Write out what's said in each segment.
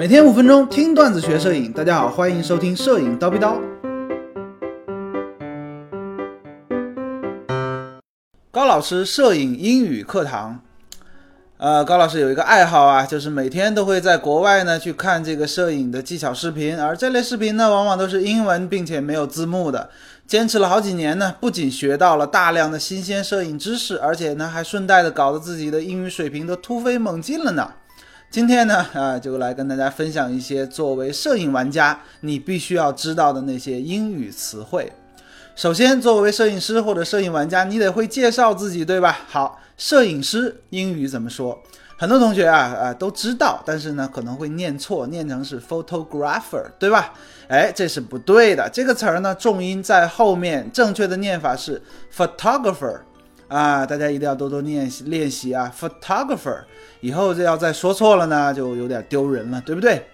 每天五分钟听段子学摄影，大家好，欢迎收听摄影叨逼叨。高老师摄影英语课堂，呃，高老师有一个爱好啊，就是每天都会在国外呢去看这个摄影的技巧视频，而这类视频呢，往往都是英文，并且没有字幕的。坚持了好几年呢，不仅学到了大量的新鲜摄影知识，而且呢，还顺带的搞得自己的英语水平都突飞猛进了呢。今天呢，啊，就来跟大家分享一些作为摄影玩家你必须要知道的那些英语词汇。首先，作为摄影师或者摄影玩家，你得会介绍自己，对吧？好，摄影师英语怎么说？很多同学啊啊都知道，但是呢可能会念错，念成是 photographer，对吧？哎，这是不对的。这个词儿呢重音在后面，正确的念法是 photographer。啊，大家一定要多多练习练习啊！Photographer，以后这要再说错了呢，就有点丢人了，对不对？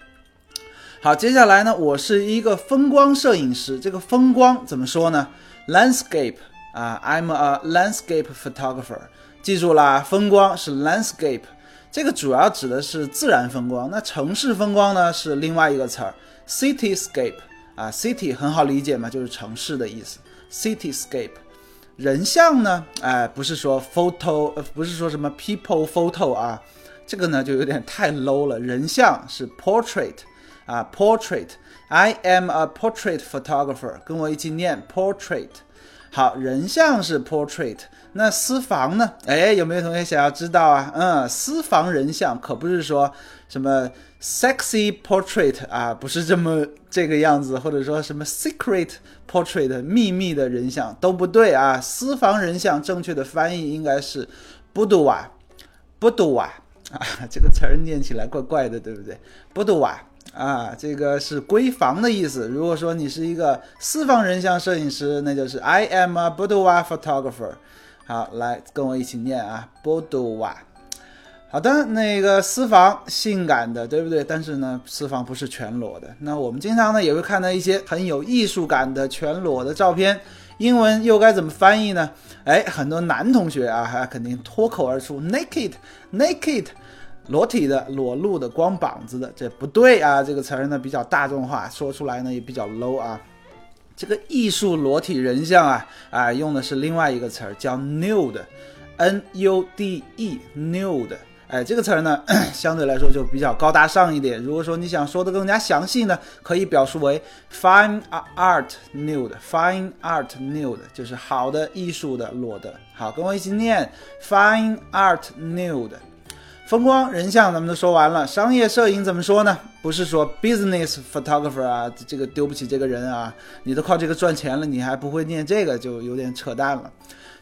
好，接下来呢，我是一个风光摄影师。这个风光怎么说呢？Landscape 啊，I'm a landscape photographer。记住啦，风光是 landscape，这个主要指的是自然风光。那城市风光呢，是另外一个词儿，cityscape 啊，city 很好理解嘛，就是城市的意思，cityscape。人像呢？哎，不是说 photo，不是说什么 people photo 啊，这个呢就有点太 low 了。人像是 portrait 啊，portrait。I am a portrait photographer，跟我一起念 portrait。好，人像是 portrait。那私房呢？哎，有没有同学想要知道啊？嗯，私房人像可不是说什么 sexy portrait 啊，不是这么这个样子，或者说什么 secret portrait 秘密的人像都不对啊。私房人像正确的翻译应该是 boudoir，boudoir 啊，这个词儿念起来怪怪的，对不对？boudoir 啊，这个是闺房的意思。如果说你是一个私房人像摄影师，那就是 I am a boudoir photographer。好，来跟我一起念啊，boudoir。好的，那个私房性感的，对不对？但是呢，私房不是全裸的。那我们经常呢也会看到一些很有艺术感的全裸的照片，英文又该怎么翻译呢？哎，很多男同学啊，还肯定脱口而出 naked，naked，裸体的、裸露的、光膀子的，这不对啊。这个词儿呢比较大众化，说出来呢也比较 low 啊。这个艺术裸体人像啊啊，用的是另外一个词儿，叫 nude，n u d e，nude。哎，这个词儿呢，相对来说就比较高大上一点。如果说你想说的更加详细呢，可以表述为 fine art nude，fine art nude，就是好的艺术的裸的。好，跟我一起念 fine art nude。风光人像咱们都说完了，商业摄影怎么说呢？不是说 business photographer 啊，这个丢不起这个人啊，你都靠这个赚钱了，你还不会念这个，就有点扯淡了。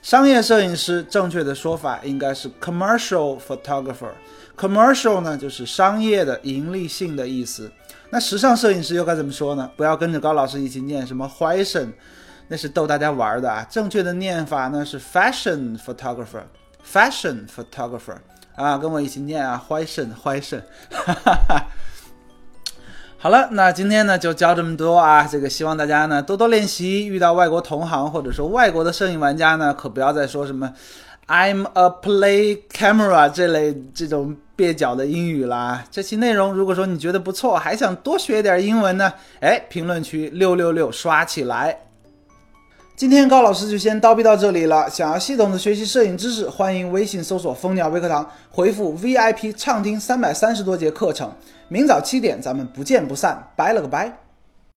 商业摄影师正确的说法应该是 commercial photographer。commercial 呢就是商业的、盈利性的意思。那时尚摄影师又该怎么说呢？不要跟着高老师一起念什么 fashion，那是逗大家玩的啊。正确的念法呢是 fashion photographer。fashion photographer。啊，跟我一起念啊，怀肾怀肾，哈哈哈。好了，那今天呢就教这么多啊，这个希望大家呢多多练习，遇到外国同行或者说外国的摄影玩家呢，可不要再说什么 I'm a play camera 这类这种蹩脚的英语啦。这期内容如果说你觉得不错，还想多学点英文呢，哎，评论区六六六刷起来。今天高老师就先叨逼到这里了。想要系统的学习摄影知识，欢迎微信搜索“蜂鸟微课堂”，回复 VIP 畅听三百三十多节课程。明早七点，咱们不见不散。拜了个拜。